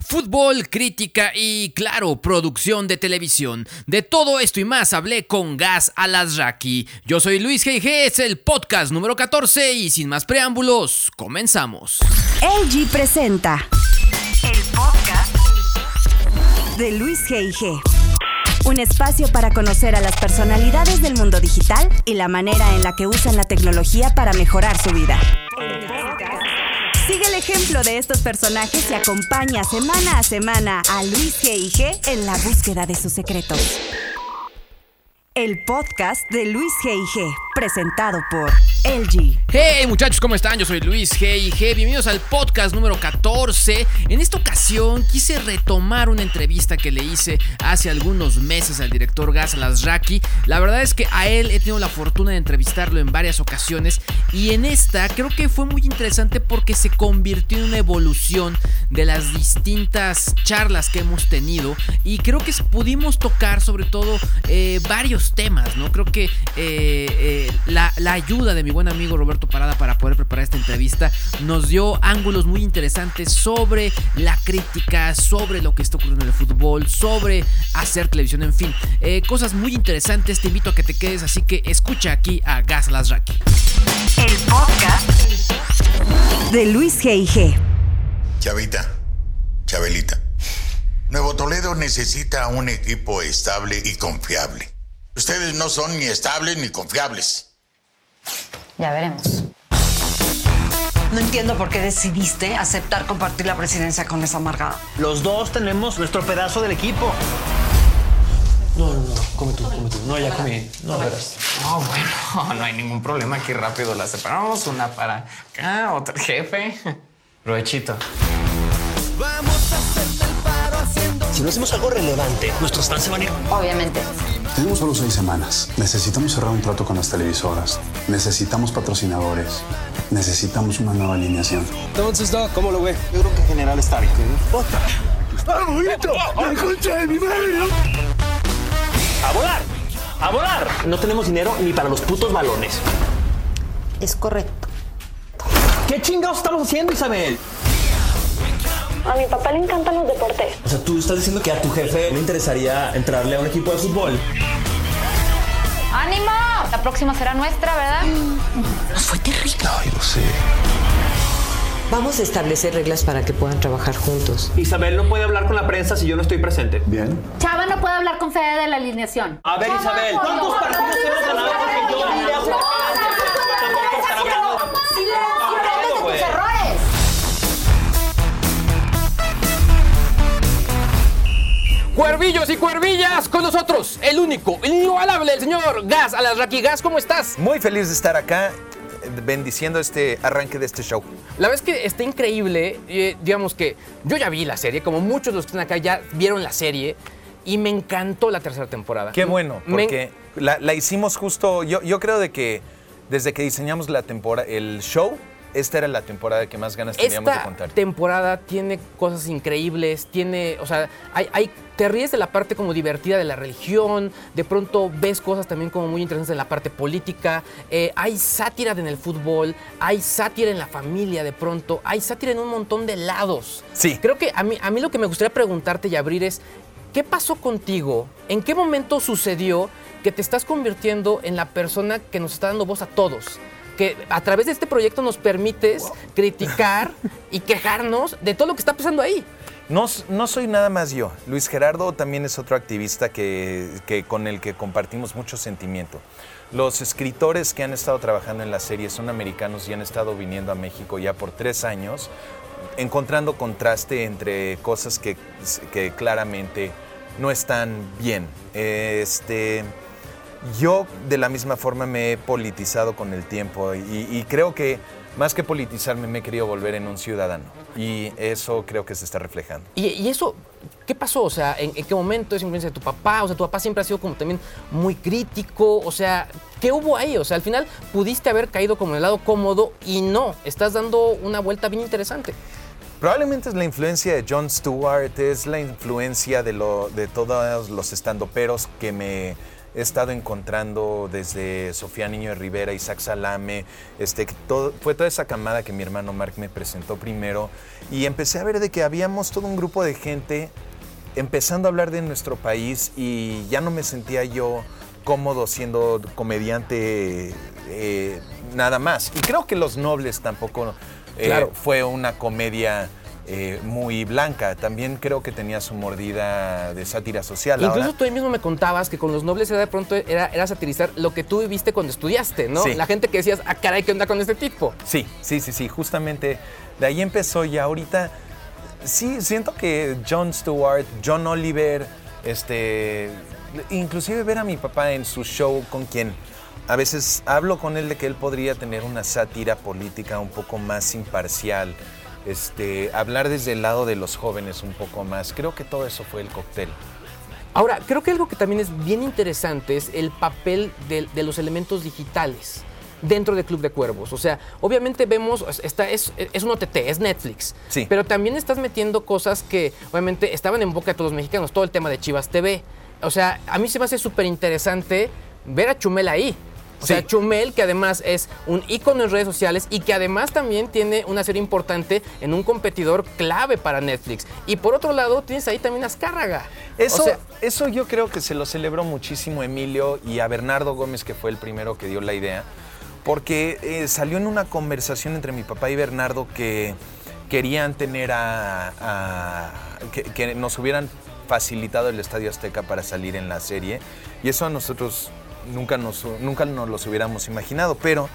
Fútbol, crítica y, claro, producción de televisión. De todo esto y más hablé con Gas Alasraki. Yo soy Luis G.G., es el podcast número 14 y sin más preámbulos, comenzamos. LG presenta el podcast de Luis G.I.G. Un espacio para conocer a las personalidades del mundo digital y la manera en la que usan la tecnología para mejorar su vida. Sigue el ejemplo de estos personajes y acompaña semana a semana a Luis G.I.G. en la búsqueda de sus secretos. El podcast de Luis G.I.G. presentado por LG. Hey muchachos, ¿cómo están? Yo soy Luis G.I.G. Bienvenidos al podcast número 14. En esta ocasión quise retomar una entrevista que le hice hace algunos meses al director Gas Lasraki. La verdad es que a él he tenido la fortuna de entrevistarlo en varias ocasiones y en esta creo que fue muy interesante porque se convirtió en una evolución de las distintas charlas que hemos tenido y creo que pudimos tocar sobre todo eh, varios temas, ¿no? Creo que eh, eh, la, la, ayuda de mi buen amigo Roberto Parada para poder preparar esta entrevista nos dio ángulos muy interesantes sobre la crítica, sobre lo que está ocurriendo en el fútbol, sobre hacer televisión, en fin, eh, cosas muy interesantes. Te invito a que te quedes, así que escucha aquí a Gas Lasraki. El podcast de Luis G.I.G. Chavita, Chabelita. Nuevo Toledo necesita un equipo estable y confiable. Ustedes no son ni estables ni confiables. Ya veremos. No entiendo por qué decidiste aceptar compartir la presidencia con esa amargada. Los dos tenemos nuestro pedazo del equipo. No, no, no, come tú, come tú. No, ya comí. No, verás. No, bueno, no hay ningún problema. Aquí rápido la separamos. Una para acá, otra jefe. Provechito. Vamos a el paro haciendo... Si no hacemos algo relevante, nuestros fans se van a ir. Obviamente. Tenemos solo seis semanas. Necesitamos cerrar un trato con las televisoras. Necesitamos patrocinadores. Necesitamos una nueva alineación. Entonces, Doc, ¿cómo lo ve? Yo creo que en general está bien. ¡Otra! ¡Ah, bonito! ¡La concha de mi madre! ¡A volar! ¡A volar! No tenemos dinero ni para los putos balones. Es correcto. ¿Qué chingados estamos haciendo, Isabel? A mi papá le encantan los deportes. O sea, tú estás diciendo que a tu jefe le interesaría entrarle a un equipo de fútbol. ¡Ánimo! La próxima será nuestra, ¿verdad? Nos fue terrible. Ay, lo sé. Vamos a establecer reglas para que puedan trabajar juntos. Isabel no puede hablar con la prensa si yo no estoy presente. Bien. Chava no puede hablar con Fede de la alineación. A ver, Isabel, ¿cuántos partidos hemos ganado porque yo vine Cuervillos y cuervillas, con nosotros, el único, el inigualable, el señor Gas Alasraki. Gas, ¿cómo estás? Muy feliz de estar acá, bendiciendo este arranque de este show. La verdad es que está increíble, eh, digamos que yo ya vi la serie, como muchos de los que están acá ya vieron la serie, y me encantó la tercera temporada. Qué bueno, Me- porque la, la hicimos justo, yo, yo creo de que desde que diseñamos la temporada, el show, esta era la temporada que más ganas teníamos de Esta contar. temporada tiene cosas increíbles, tiene, o sea, hay, hay- te ríes de la parte como divertida de la religión, de pronto ves cosas también como muy interesantes en la parte política, eh, hay sátira en el fútbol, hay sátira en la familia de pronto, hay sátira en un montón de lados. Sí. Creo que a mí, a mí lo que me gustaría preguntarte y abrir es, ¿qué pasó contigo? ¿En qué momento sucedió que te estás convirtiendo en la persona que nos está dando voz a todos? Porque a través de este proyecto nos permites criticar y quejarnos de todo lo que está pasando ahí. No, no soy nada más yo. Luis Gerardo también es otro activista que, que- con el que compartimos mucho sentimiento. Los escritores que han estado trabajando en la serie son americanos y han estado viniendo a México ya por tres años, encontrando contraste entre cosas que, que claramente no están bien. Este, yo de la misma forma me he politizado con el tiempo y, y creo que más que politizarme me he querido volver en un ciudadano y eso creo que se está reflejando. Y, y eso, ¿qué pasó? O sea, ¿en, en qué momento es influencia de tu papá? O sea, tu papá siempre ha sido como también muy crítico. O sea, ¿qué hubo ahí? O sea, al final pudiste haber caído como en el lado cómodo y no. Estás dando una vuelta bien interesante. Probablemente es la influencia de Jon Stewart, es la influencia de, lo, de todos los estandoperos que me he estado encontrando desde Sofía Niño de Rivera, Isaac Salame, este, todo, fue toda esa camada que mi hermano Mark me presentó primero y empecé a ver de que habíamos todo un grupo de gente empezando a hablar de nuestro país y ya no me sentía yo cómodo siendo comediante eh, nada más. Y creo que Los Nobles tampoco eh, Claro. fue una comedia eh, muy blanca. También creo que tenía su mordida de sátira social. Incluso Ahora- tú ahí mismo me contabas que con los nobles era de pronto era, era satirizar lo que tú viviste cuando estudiaste, ¿no? Sí. La gente que decías, ah, caray, ¿qué onda con este tipo? Sí, sí, sí, sí, justamente de ahí empezó y ahorita sí siento que Jon Stewart, John Oliver, este, inclusive ver a mi papá en su show con quien a veces hablo con él de que él podría tener una sátira política un poco más imparcial, este, hablar desde el lado de los jóvenes un poco más. Creo que todo eso fue el cóctel. Ahora, creo que algo que también es bien interesante es el papel de, de los elementos digitales dentro de Club de Cuervos. O sea, obviamente vemos, esta es, es un OTT, es Netflix. Sí. Pero también estás metiendo cosas que obviamente estaban en boca de todos los mexicanos, todo el tema de Chivas TV. O sea, a mí se me hace súper interesante ver a Chumel ahí. O sea. Chumel, que además es un ícono en redes sociales y que además también tiene una serie importante en un competidor clave para Netflix. Y por otro lado, tienes ahí también a Azcárraga. Eso, O sea, eso yo creo que se lo celebró muchísimo Emilio y a Bernardo Gómez, que fue el primero que dio la idea, porque eh, salió en una conversación entre mi papá y Bernardo que querían tener a... a- que, que nos hubieran facilitado el Estadio Azteca para salir en la serie y eso a nosotros nunca nos, nunca nos los hubiéramos imaginado, pero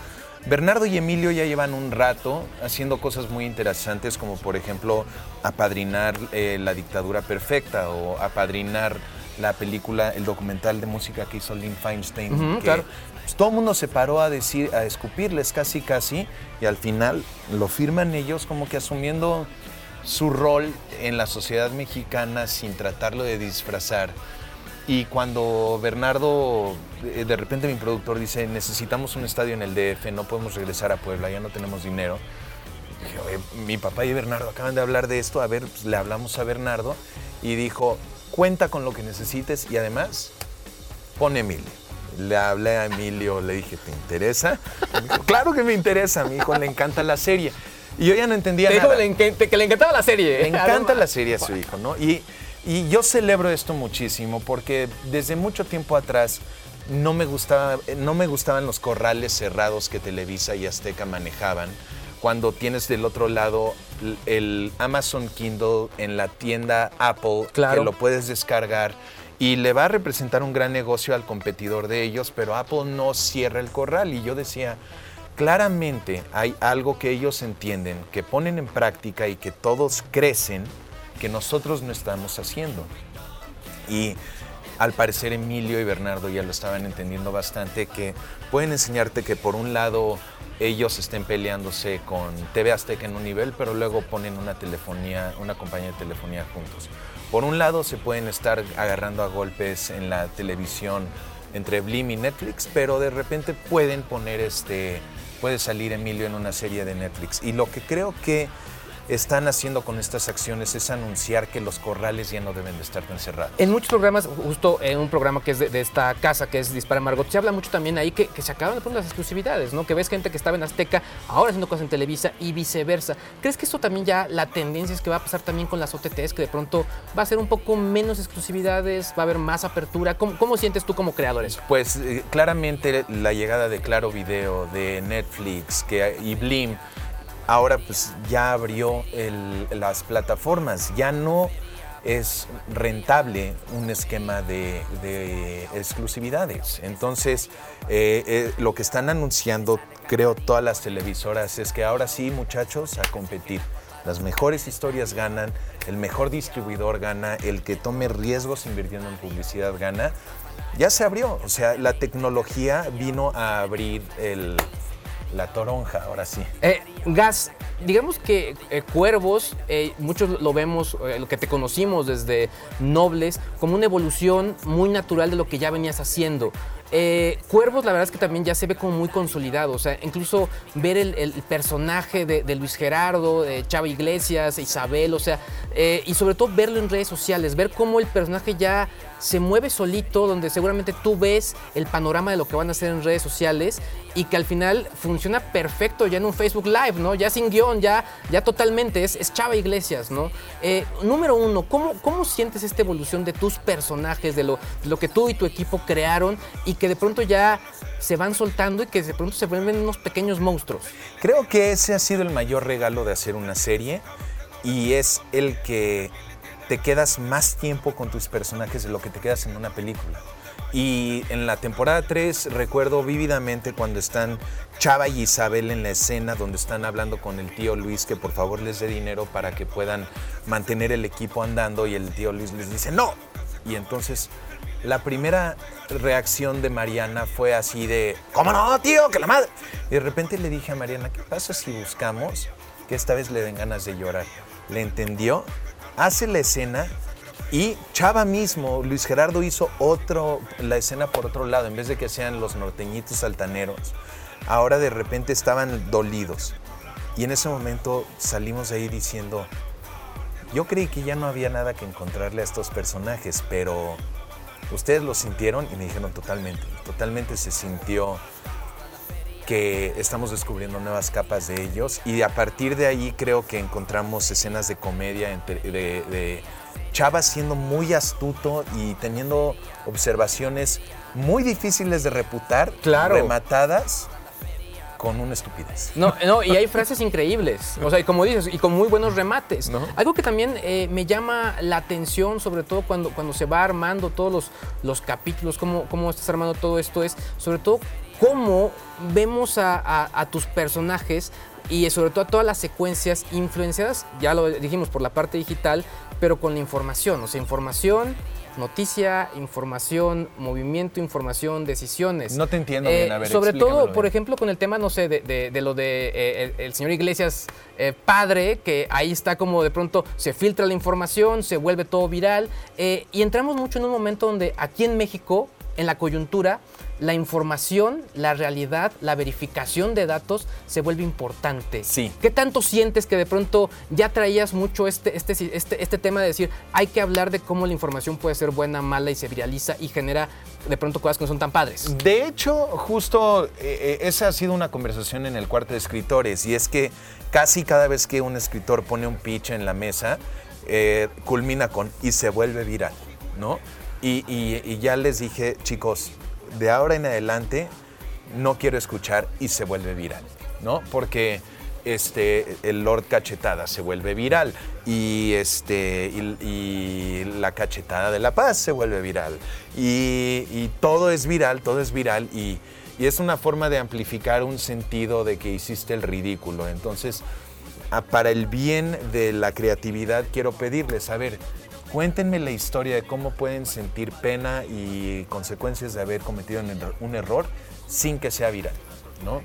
Bernardo y Emilio ya llevan un rato haciendo cosas muy interesantes, como por ejemplo apadrinar eh, La Dictadura Perfecta o apadrinar la película, el documental de música que hizo Lynn Feinstein. Que, claro. pues, todo el mundo se paró a decir, a escupirles casi casi, y al final lo firman ellos como que asumiendo su rol en la sociedad mexicana sin tratarlo de disfrazar. Y cuando Bernardo, eh, de repente mi productor dice, necesitamos un estadio en el DF, no podemos regresar a Puebla, ya no tenemos dinero. Dije, "Oye, mi papá y Bernardo acaban de hablar de esto, a ver, pues, le hablamos a Bernardo y dijo, cuenta con lo que necesites y además, pon Emilio. Le hablé a Emilio, le dije, ¿te interesa? Me dijo, claro que me interesa, a mi hijo le encanta la serie. Y yo ya no entendía te dijo nada. que le, encan- que le encantaba la serie. Le encanta la serie a su hijo, ¿no? Y, y yo celebro esto muchísimo porque desde mucho tiempo atrás no me, gustaba, no me gustaban los corrales cerrados que Televisa y Azteca manejaban. Cuando tienes del otro lado el Amazon Kindle en la tienda Apple, Claro. que lo puedes descargar y le va a representar un gran negocio al competidor de ellos, pero Apple no cierra el corral. Y yo decía, claramente hay algo que ellos entienden, que ponen en práctica y que todos crecen, que nosotros no estamos haciendo. Y al parecer Emilio y Bernardo ya lo estaban entendiendo bastante, que pueden enseñarte que por un lado ellos estén peleándose con TV Azteca en un nivel, pero luego ponen una telefonía, una compañía de telefonía juntos. Por un lado se pueden estar agarrando a golpes en la televisión entre Blim y Netflix, pero de repente pueden poner este, puede salir Emilio en una serie de Netflix. Y lo que creo que están haciendo con estas acciones es anunciar que los corrales ya no deben de estar tan cerrados. En muchos programas, justo en un programa que es de, de esta casa, que es Dispara Margot, se habla mucho también ahí que, que se acaban de pronto las exclusividades, ¿no? Que ves gente que estaba en Azteca, ahora haciendo cosas en Televisa y viceversa. ¿Crees que eso también ya, la tendencia es que va a pasar también con las OTTs, que de pronto va a ser un poco menos exclusividades, va a haber más apertura? ¿Cómo, cómo sientes tú como creador eso? Pues eh, claramente la llegada de Claro Video, de Netflix que, y Blim, ahora pues ya abrió las plataformas, ya no es rentable un esquema de, de exclusividades. Entonces, eh, eh, lo que están anunciando, creo, todas las televisoras es que ahora sí, muchachos, a competir. Las mejores historias ganan, el mejor distribuidor gana, el que tome riesgos invirtiendo en publicidad gana. Ya se abrió, o sea, la tecnología vino a abrir el, la toronja, ahora sí. Eh, Gas, digamos que eh, Cuervos, eh, muchos lo vemos, lo que te conocimos desde Nobles, como una evolución muy natural de lo que ya venías haciendo. Cuervos, la verdad es que también ya se ve como muy consolidado, o sea, incluso ver el, personaje de, Luis Gerardo, de Chava Iglesias, Isabel, o sea, y sobre todo verlo en redes sociales, ver cómo el personaje ya se mueve solito, donde seguramente tú ves el panorama de lo que van a hacer en redes sociales y que al final funciona perfecto ya en un Facebook Live, ¿no? Ya sin guion, ya, ya totalmente, es, es Chava Iglesias, ¿no? Eh, número uno, ¿cómo, ¿cómo sientes esta evolución de tus personajes, de lo, de lo que tú y tu equipo crearon y que de pronto ya se van soltando y que de pronto se vuelven unos pequeños monstruos? Creo que ese ha sido el mayor regalo de hacer una serie y es el que te quedas más tiempo con tus personajes de lo que te quedas en una película. Y en la temporada 3 recuerdo vívidamente cuando están Chava y Isabel en la escena donde están hablando con el tío Luis que por favor les dé dinero para que puedan mantener el equipo andando y el tío Luis les dice no. Y entonces la primera reacción de Mariana fue así de, ¿cómo no, tío? Que la madre. Y de repente le dije a Mariana, ¿qué pasa si buscamos que esta vez le den ganas de llorar? Le entendió, hace la escena y Chava mismo, Luis Gerardo hizo otro, la escena por otro lado, en vez de que sean los norteñitos altaneros. Ahora de repente estaban dolidos. Y en ese momento salimos de ahí diciendo, yo creí que ya no había nada que encontrarle a estos personajes, pero ustedes lo sintieron y me dijeron totalmente, totalmente se sintió que estamos descubriendo nuevas capas de ellos y a partir de ahí creo que encontramos escenas de comedia entre- de, de Chava siendo muy astuto y teniendo observaciones muy difíciles de reputar, Claro. rematadas con una estupidez. No, no, y hay frases increíbles. O sea, y como dices, y con muy buenos remates. Algo que también eh, me llama la atención, sobre todo cuando, cuando se va armando todos los, los capítulos, cómo, cómo estás armando todo esto, es sobre todo cómo vemos a, a- a tus personajes y sobre todo a todas las secuencias influenciadas, ya lo dijimos, por la parte digital, pero con la información. O sea, información. Noticia, información, movimiento, información, decisiones. No te entiendo Eh, bien, a ver, Sobre todo, por ejemplo, con el tema, no sé, de, de- de lo de eh, el, el señor Iglesias eh, padre, que ahí está como de pronto se filtra la información, se vuelve todo viral, eh, y entramos mucho en un momento donde aquí en México, en la coyuntura, la información, la realidad, la verificación de datos se vuelve importante. Sí. ¿Qué tanto sientes que de pronto ya traías mucho este, este, este, este tema de decir, hay que hablar de cómo la información puede ser buena, mala y se viraliza y genera de pronto cosas que no son tan padres? De hecho, justo eh, eh, esa ha sido una conversación en el cuarto de escritores y es que casi cada vez que un escritor pone un pitch en la mesa, eh, culmina con y se vuelve viral, ¿no? Y, y- y ya les dije, chicos, de ahora en adelante no quiero escuchar y se vuelve viral, ¿no? Porque este, el Lord Cachetada se vuelve viral y, este, y, la Cachetada de la Paz se vuelve viral y, todo es viral, todo es viral y, y es una forma de amplificar un sentido de que hiciste el ridículo. Entonces, para el bien de la creatividad quiero pedirles, a ver, cuéntenme la historia de cómo pueden sentir pena y consecuencias de haber cometido un error- sin que sea viral, ¿no?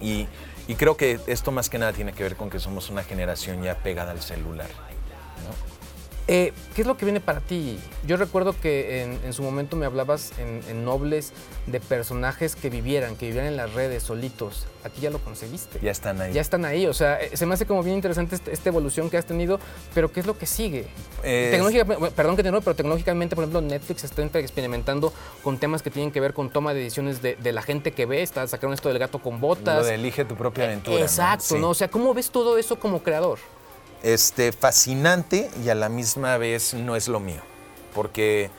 Y, y creo que esto más que nada tiene que ver con que somos una generación ya pegada al celular. Eh, ¿Qué es lo que viene para ti? Yo recuerdo que en, en su momento me hablabas en, en Nobles de personajes que vivieran, que vivieran en las redes solitos. Aquí ya lo conseguiste. Ya están ahí. Ya están ahí. O sea, eh, se me hace como bien interesante este- esta evolución que has tenido, pero ¿qué es lo que sigue? Tecnológica- perdón que te pero tecnológicamente, por ejemplo, Netflix está experimentando con temas que tienen que ver con toma de decisiones de, de la gente que ve. Está sacaron esto del gato con botas. Lo de elige tu propia aventura. ¿no? Exacto, Sí. ¿no? O sea, ¿cómo ves todo eso como creador? Este, fascinante y a la misma vez no es lo mío. Porque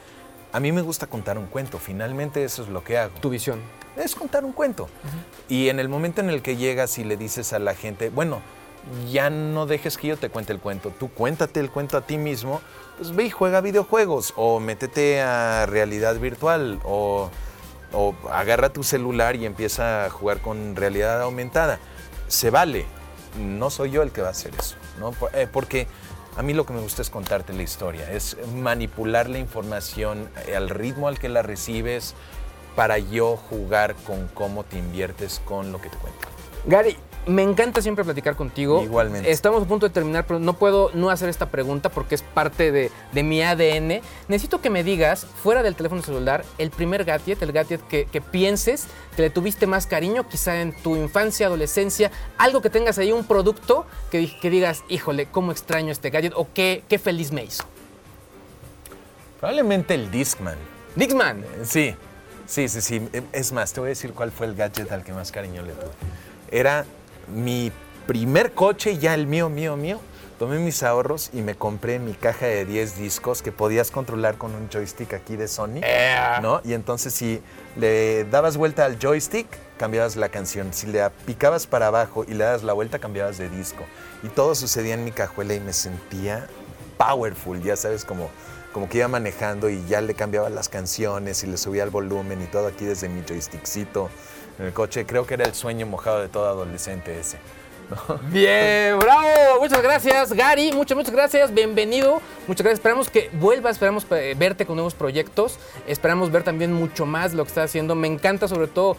a mí me gusta contar un cuento, finalmente eso es lo que hago. Tu visión. Es contar un cuento. Y en el momento en el que llegas y le dices a la gente, bueno, ya no dejes que yo te cuente el cuento, tú cuéntate el cuento a ti mismo, pues ve y juega videojuegos o métete a realidad virtual o, o agarra tu celular y empieza a jugar con realidad aumentada. Se vale, no soy yo el que va a hacer eso, eh, porque a mí lo que me gusta es contarte la historia, es manipular la información eh, al ritmo al que la recibes para yo jugar con cómo te inviertes con lo que te cuento. Gary, me encanta siempre platicar contigo. Igualmente. Estamos a punto de terminar, pero no puedo no hacer esta pregunta porque es parte de, de mi ADN. Necesito que me digas, fuera del teléfono celular, el primer gadget, el gadget que, que pienses que le tuviste más cariño, quizá en tu infancia, adolescencia, algo que tengas ahí, un producto que, que digas, híjole, cómo extraño este gadget o qué, qué feliz me hizo. Probablemente el Discman. ¿Discman? Sí, sí, sí, sí. Es más, te voy a decir cuál fue el gadget al que más cariño le tuve. Era mi primer coche, ya el mío, mío, mío. Tomé mis ahorros y me compré mi caja de 10 discos que podías controlar con un joystick aquí de Sony. ¿no? Y entonces si le dabas vuelta al joystick, cambiabas la canción. Si le picabas para abajo y le das la vuelta, cambiabas de disco. Y todo sucedía en mi cajuela y me sentía powerful, ya sabes, como, como que iba manejando y ya le cambiaba las canciones y le subía el volumen y todo aquí desde mi joystickcito en el coche. Creo que era el sueño mojado de todo adolescente ese. Bien, bravo. Muchas gracias, Gary. Muchas, muchas gracias. Bienvenido. Muchas gracias. Esperamos que vuelvas, esperamos eh, verte con nuevos proyectos. Esperamos ver también mucho más lo que estás haciendo. Me encanta sobre todo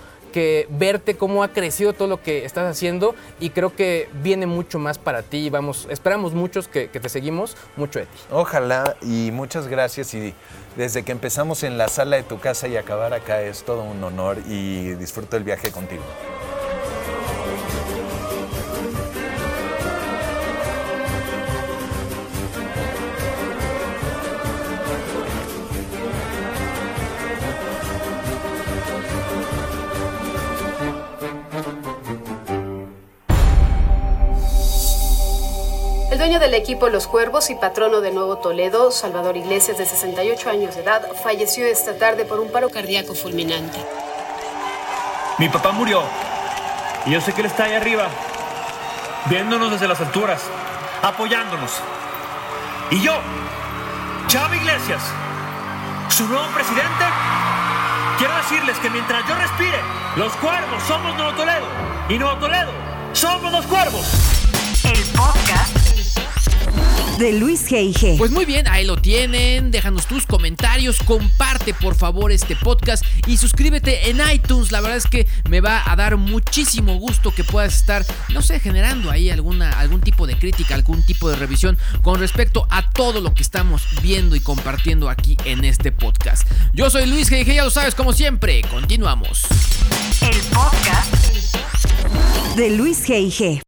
verte cómo ha crecido todo lo que estás haciendo y creo que viene mucho más para ti. Vamos, esperamos muchos que, que te seguimos, mucho de ti. Ojalá y muchas gracias y desde que empezamos en la sala de tu casa y acabar acá es todo un honor y disfruto el viaje contigo. Dueño del equipo Los Cuervos y patrono de Nuevo Toledo, Salvador Iglesias, de 68 años de edad, falleció esta tarde por un paro cardíaco fulminante. Mi papá murió. Y yo sé que él está ahí arriba, viéndonos desde las alturas, apoyándonos. Y yo, Chava Iglesias, su nuevo presidente, quiero decirles que mientras yo respire, los cuervos somos Nuevo Toledo. Y Nuevo Toledo somos los cuervos. El podcast de Luis G.I.G. Pues muy bien, ahí lo tienen. Déjanos tus comentarios, comparte por favor este podcast y suscríbete en iTunes. La verdad es que me va a dar muchísimo gusto que puedas estar, no sé, generando ahí alguna, algún tipo de crítica, algún tipo de revisión con respecto a todo lo que estamos viendo y compartiendo aquí en este podcast. Yo soy Luis G.I.G., ya lo sabes, como siempre. Continuamos. El podcast de Luis G.I.G.